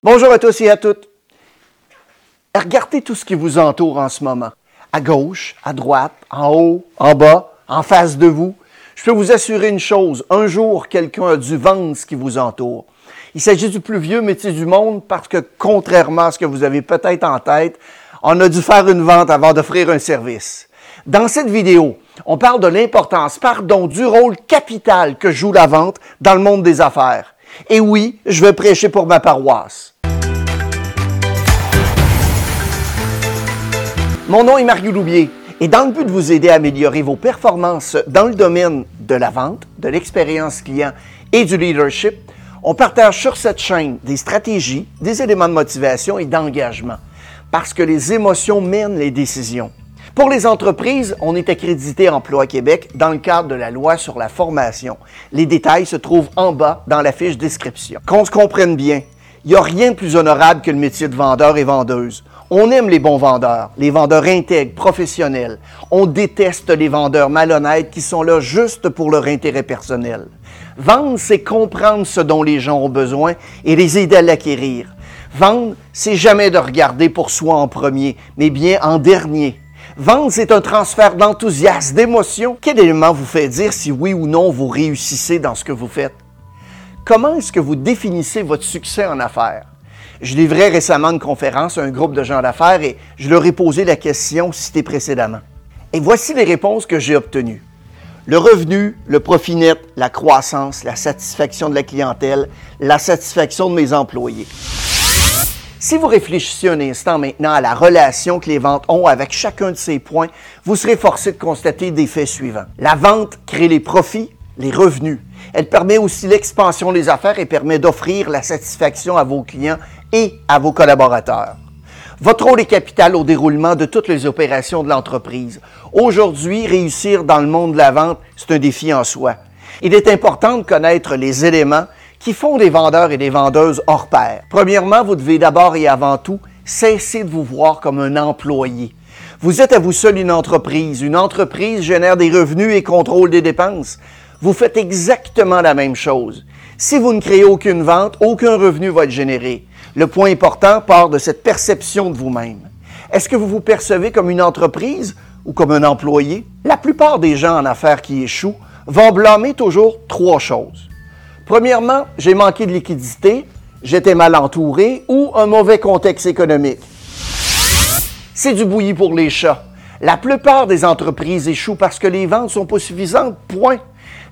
Bonjour à tous et à toutes. Regardez tout ce qui vous entoure en ce moment. À gauche, à droite, en haut, en bas, en face de vous. Je peux vous assurer une chose, un jour, quelqu'un a dû vendre ce qui vous entoure. Il s'agit du plus vieux métier du monde parce que, contrairement à ce que vous avez peut-être en tête, on a dû faire une vente avant d'offrir un service. Dans cette vidéo, on parle de l'importance, pardon, du rôle capital que joue la vente dans le monde des affaires. Et oui, je vais prêcher pour ma paroisse. Mon nom est Mario Loubier et dans le but de vous aider à améliorer vos performances dans le domaine de la vente, de l'expérience client et du leadership, on partage sur cette chaîne des stratégies, des éléments de motivation et d'engagement parce que les émotions mènent les décisions. Pour les entreprises, on est accrédité Emploi Québec dans le cadre de la loi sur la formation. Les détails se trouvent en bas dans la fiche description. Qu'on se comprenne bien, il n'y a rien de plus honorable que le métier de vendeur et vendeuse. On aime les bons vendeurs, les vendeurs intègres, professionnels. On déteste les vendeurs malhonnêtes qui sont là juste pour leur intérêt personnel. Vendre, c'est comprendre ce dont les gens ont besoin et les aider à l'acquérir. Vendre, c'est jamais de regarder pour soi en premier, mais bien en dernier. Vendre, c'est un transfert d'enthousiasme, d'émotion. Quel élément vous fait dire si oui ou non vous réussissez dans ce que vous faites? Comment est-ce que vous définissez votre succès en affaires? Je livrais récemment une conférence à un groupe de gens d'affaires et je leur ai posé la question citée précédemment. Et voici les réponses que j'ai obtenues. Le revenu, le profit net, la croissance, la satisfaction de la clientèle, la satisfaction de mes employés. Si vous réfléchissez un instant maintenant à la relation que les ventes ont avec chacun de ces points, vous serez forcé de constater des faits suivants. La vente crée les profits, les revenus. Elle permet aussi l'expansion des affaires et permet d'offrir la satisfaction à vos clients et à vos collaborateurs. Votre rôle est capital au déroulement de toutes les opérations de l'entreprise. Aujourd'hui, réussir dans le monde de la vente, c'est un défi en soi. Il est important de connaître les éléments qui font des vendeurs et des vendeuses hors pair. Premièrement, vous devez d'abord et avant tout cesser de vous voir comme un employé. Vous êtes à vous seul une entreprise. Une entreprise génère des revenus et contrôle des dépenses. Vous faites exactement la même chose. Si vous ne créez aucune vente, aucun revenu va être généré. Le point important part de cette perception de vous-même. Est-ce que vous vous percevez comme une entreprise ou comme un employé? La plupart des gens en affaires qui échouent vont blâmer toujours trois choses. Premièrement, j'ai manqué de liquidité, j'étais mal entouré ou un mauvais contexte économique. C'est du bouilli pour les chats. La plupart des entreprises échouent parce que les ventes sont pas suffisantes. Point.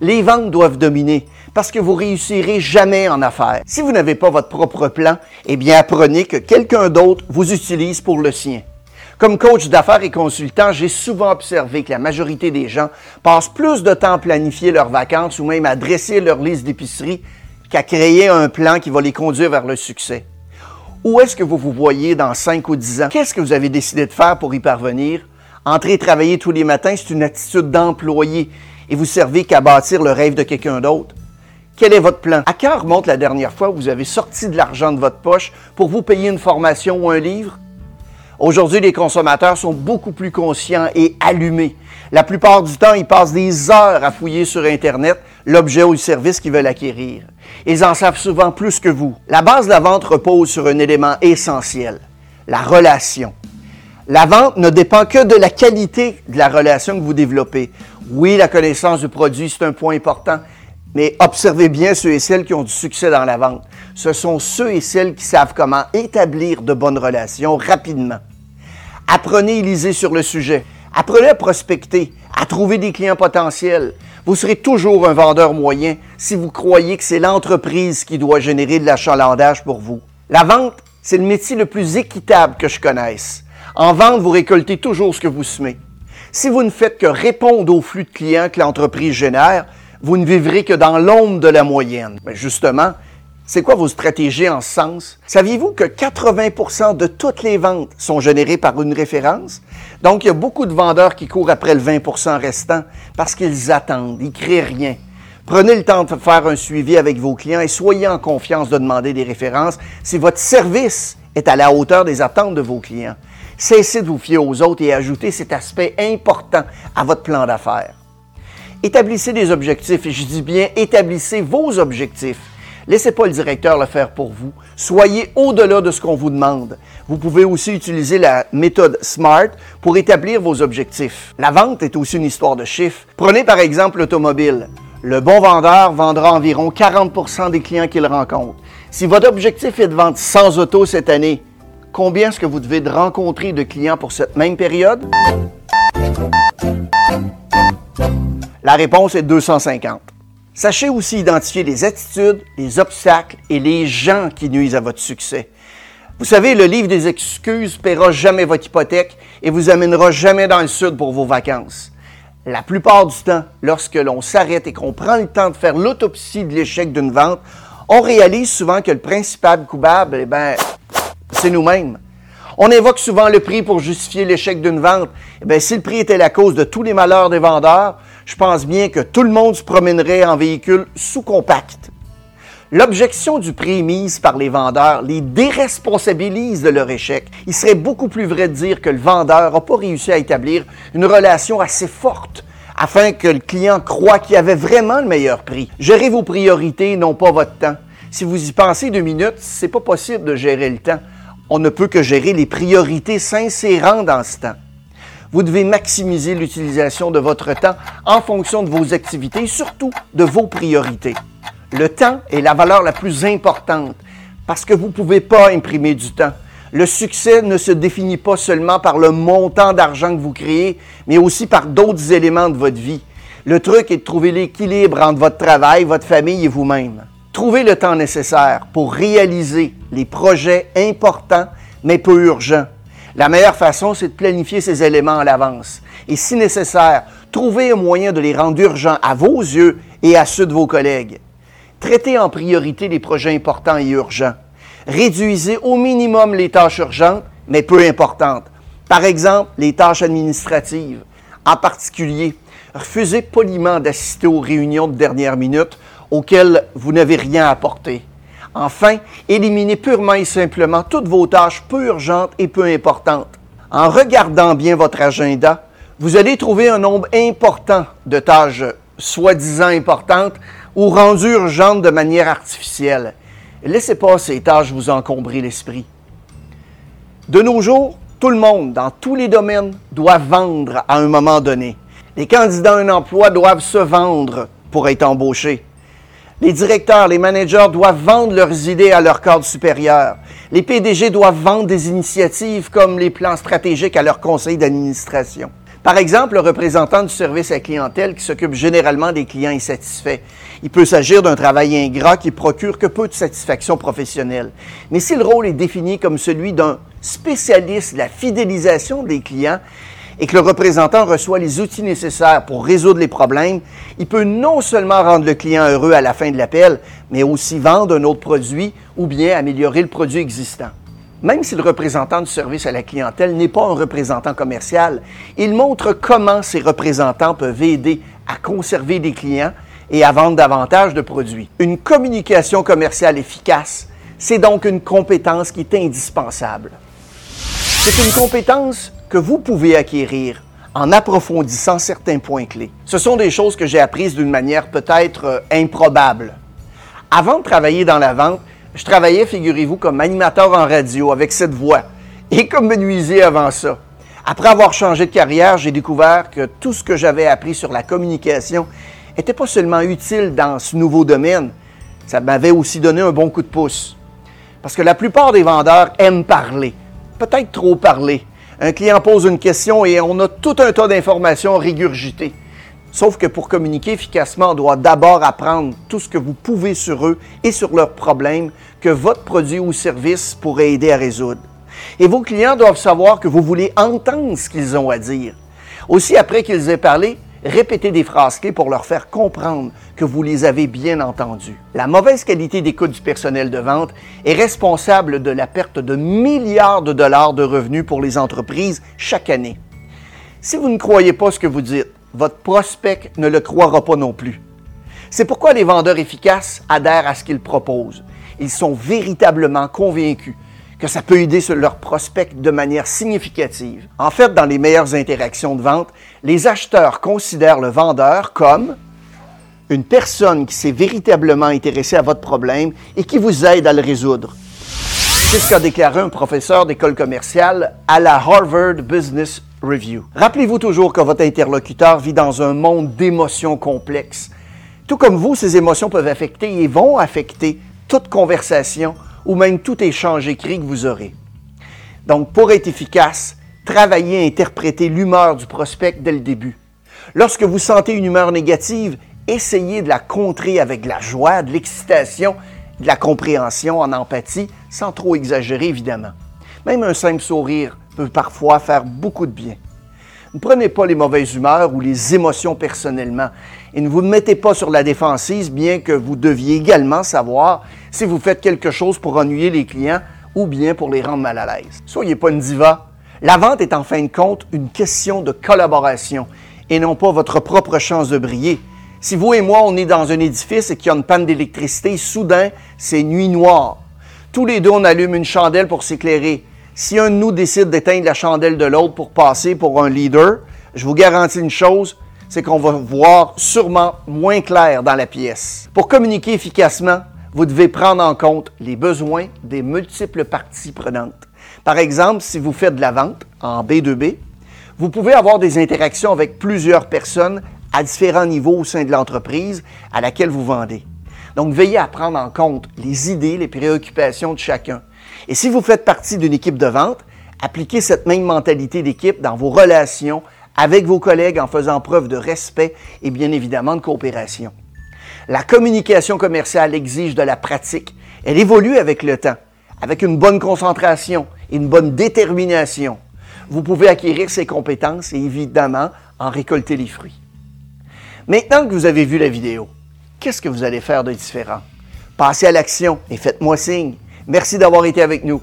Les ventes doivent dominer parce que vous réussirez jamais en affaires. Si vous n'avez pas votre propre plan, eh bien apprenez que quelqu'un d'autre vous utilise pour le sien. Comme coach d'affaires et consultant, j'ai souvent observé que la majorité des gens passent plus de temps à planifier leurs vacances ou même à dresser leur liste d'épicerie qu'à créer un plan qui va les conduire vers le succès. Où est-ce que vous vous voyez dans 5 ou 10 ans? Qu'est-ce que vous avez décidé de faire pour y parvenir? Entrer travailler tous les matins, c'est une attitude d'employé et vous servez qu'à bâtir le rêve de quelqu'un d'autre. Quel est votre plan? À quand remonte la dernière fois où vous avez sorti de l'argent de votre poche pour vous payer une formation ou un livre? Aujourd'hui, les consommateurs sont beaucoup plus conscients et allumés. La plupart du temps, ils passent des heures à fouiller sur Internet l'objet ou le service qu'ils veulent acquérir. Ils en savent souvent plus que vous. La base de la vente repose sur un élément essentiel, la relation. La vente ne dépend que de la qualité de la relation que vous développez. Oui, la connaissance du produit, c'est un point important, mais observez bien ceux et celles qui ont du succès dans la vente. Ce sont ceux et celles qui savent comment établir de bonnes relations rapidement. Apprenez et lisez sur le sujet. Apprenez à prospecter, à trouver des clients potentiels. Vous serez toujours un vendeur moyen si vous croyez que c'est l'entreprise qui doit générer de l'achalandage pour vous. La vente, c'est le métier le plus équitable que je connaisse. En vente, vous récoltez toujours ce que vous semez. Si vous ne faites que répondre au flux de clients que l'entreprise génère, vous ne vivrez que dans l'ombre de la moyenne. Mais justement, c'est quoi vos stratégies en ce sens? Saviez-vous que 80% de toutes les ventes sont générées par une référence? Donc, il y a beaucoup de vendeurs qui courent après le 20% restant parce qu'ils attendent, ils ne créent rien. Prenez le temps de faire un suivi avec vos clients et soyez en confiance de demander des références si votre service est à la hauteur des attentes de vos clients. Cessez de vous fier aux autres et ajoutez cet aspect important à votre plan d'affaires. Établissez des objectifs, et je dis bien établissez vos objectifs. Laissez pas le directeur le faire pour vous. Soyez au-delà de ce qu'on vous demande. Vous pouvez aussi utiliser la méthode SMART pour établir vos objectifs. La vente est aussi une histoire de chiffres. Prenez par exemple l'automobile. Le bon vendeur vendra environ 40% des clients qu'il rencontre. Si votre objectif est de vendre 100 autos cette année, combien est-ce que vous devez de rencontrer de clients pour cette même période? La réponse est 250. Sachez aussi identifier les attitudes, les obstacles et les gens qui nuisent à votre succès. Vous savez, le livre des excuses paiera jamais votre hypothèque et vous amènera jamais dans le sud pour vos vacances. La plupart du temps, lorsque l'on s'arrête et qu'on prend le temps de faire l'autopsie de l'échec d'une vente, on réalise souvent que le principal coupable, eh ben, c'est nous-mêmes. On évoque souvent le prix pour justifier l'échec d'une vente. Eh bien, si le prix était la cause de tous les malheurs des vendeurs, je pense bien que tout le monde se promènerait en véhicule sous-compact. L'objection du prix mise par les vendeurs les déresponsabilise de leur échec. Il serait beaucoup plus vrai de dire que le vendeur n'a pas réussi à établir une relation assez forte afin que le client croit qu'il avait vraiment le meilleur prix. Gérez vos priorités, non pas votre temps. Si vous y pensez deux minutes, c'est pas possible de gérer le temps. On ne peut que gérer les priorités s'insérant dans ce temps. Vous devez maximiser l'utilisation de votre temps en fonction de vos activités surtout de vos priorités. Le temps est la valeur la plus importante parce que vous ne pouvez pas imprimer du temps. Le succès ne se définit pas seulement par le montant d'argent que vous créez, mais aussi par d'autres éléments de votre vie. Le truc est de trouver l'équilibre entre votre travail, votre famille et vous-même. Trouvez le temps nécessaire pour réaliser les projets importants mais peu urgents. La meilleure façon, c'est de planifier ces éléments à l'avance. Et si nécessaire, trouvez un moyen de les rendre urgents à vos yeux et à ceux de vos collègues. Traitez en priorité les projets importants et urgents. Réduisez au minimum les tâches urgentes, mais peu importantes. Par exemple, les tâches administratives. En particulier, refusez poliment d'assister aux réunions de dernière minute auxquelles vous n'avez rien à apporter. Enfin, éliminez purement et simplement toutes vos tâches peu urgentes et peu importantes. En regardant bien votre agenda, vous allez trouver un nombre important de tâches soi-disant importantes ou rendues urgentes de manière artificielle. Laissez pas ces tâches vous encombrer l'esprit. De nos jours, tout le monde, dans tous les domaines, doit vendre à un moment donné. Les candidats à un emploi doivent se vendre pour être embauchés. Les directeurs, les managers doivent vendre leurs idées à leur cadre supérieur. Les PDG doivent vendre des initiatives comme les plans stratégiques à leur conseil d'administration. Par exemple, le représentant du service à clientèle qui s'occupe généralement des clients insatisfaits. Il peut s'agir d'un travail ingrat qui procure que peu de satisfaction professionnelle. Mais si le rôle est défini comme celui d'un spécialiste de la fidélisation des clients, et que le représentant reçoit les outils nécessaires pour résoudre les problèmes, il peut non seulement rendre le client heureux à la fin de l'appel, mais aussi vendre un autre produit ou bien améliorer le produit existant. Même si le représentant du service à la clientèle n'est pas un représentant commercial, il montre comment ces représentants peuvent aider à conserver des clients et à vendre davantage de produits. Une communication commerciale efficace, c'est donc une compétence qui est indispensable. C'est une compétence que vous pouvez acquérir en approfondissant certains points clés. Ce sont des choses que j'ai apprises d'une manière peut-être euh, improbable. Avant de travailler dans la vente, je travaillais, figurez-vous, comme animateur en radio avec cette voix et comme menuisier avant ça. Après avoir changé de carrière, j'ai découvert que tout ce que j'avais appris sur la communication n'était pas seulement utile dans ce nouveau domaine, ça m'avait aussi donné un bon coup de pouce. Parce que la plupart des vendeurs aiment parler, peut-être trop parler, un client pose une question et on a tout un tas d'informations régurgitées. Sauf que pour communiquer efficacement, on doit d'abord apprendre tout ce que vous pouvez sur eux et sur leurs problèmes que votre produit ou service pourrait aider à résoudre. Et vos clients doivent savoir que vous voulez entendre ce qu'ils ont à dire. Aussi, après qu'ils aient parlé, répétez des phrases clés pour leur faire comprendre que vous les avez bien entendus. La mauvaise qualité d'écoute du personnel de vente est responsable de la perte de milliards de dollars de revenus pour les entreprises chaque année. Si vous ne croyez pas ce que vous dites, votre prospect ne le croira pas non plus. C'est pourquoi les vendeurs efficaces adhèrent à ce qu'ils proposent. Ils sont véritablement convaincus que ça peut aider leur prospect de manière significative. En fait, dans les meilleures interactions de vente, les acheteurs considèrent le vendeur comme une personne qui s'est véritablement intéressée à votre problème et qui vous aide à le résoudre. C'est ce qu'a déclaré un professeur d'école commerciale à la Harvard Business Review. Rappelez-vous toujours que votre interlocuteur vit dans un monde d'émotions complexes. Tout comme vous, ces émotions peuvent affecter et vont affecter toute conversation ou même tout échange écrit que vous aurez. Donc, pour être efficace, travaillez à interpréter l'humeur du prospect dès le début. Lorsque vous sentez une humeur négative, essayez de la contrer avec de la joie, de l'excitation, de la compréhension, en empathie, sans trop exagérer évidemment. Même un simple sourire peut parfois faire beaucoup de bien. Ne prenez pas les mauvaises humeurs ou les émotions personnellement et ne vous mettez pas sur la défensive, bien que vous deviez également savoir si vous faites quelque chose pour ennuyer les clients ou bien pour les rendre mal à l'aise. Soyez pas une diva. La vente est en fin de compte une question de collaboration et non pas votre propre chance de briller. Si vous et moi, on est dans un édifice et qu'il y a une panne d'électricité, soudain, c'est nuit noire. Tous les deux, on allume une chandelle pour s'éclairer. Si un de nous décide d'éteindre la chandelle de l'autre pour passer pour un leader, je vous garantis une chose, c'est qu'on va voir sûrement moins clair dans la pièce. Pour communiquer efficacement, vous devez prendre en compte les besoins des multiples parties prenantes. Par exemple, si vous faites de la vente en B2B, vous pouvez avoir des interactions avec plusieurs personnes à différents niveaux au sein de l'entreprise à laquelle vous vendez. Donc, veillez à prendre en compte les idées, les préoccupations de chacun. Et si vous faites partie d'une équipe de vente, appliquez cette même mentalité d'équipe dans vos relations avec vos collègues en faisant preuve de respect et bien évidemment de coopération. La communication commerciale exige de la pratique. Elle évolue avec le temps, avec une bonne concentration et une bonne détermination. Vous pouvez acquérir ces compétences et évidemment en récolter les fruits. Maintenant que vous avez vu la vidéo, qu'est-ce que vous allez faire de différent? Passez à l'action et faites-moi signe. Merci d'avoir été avec nous.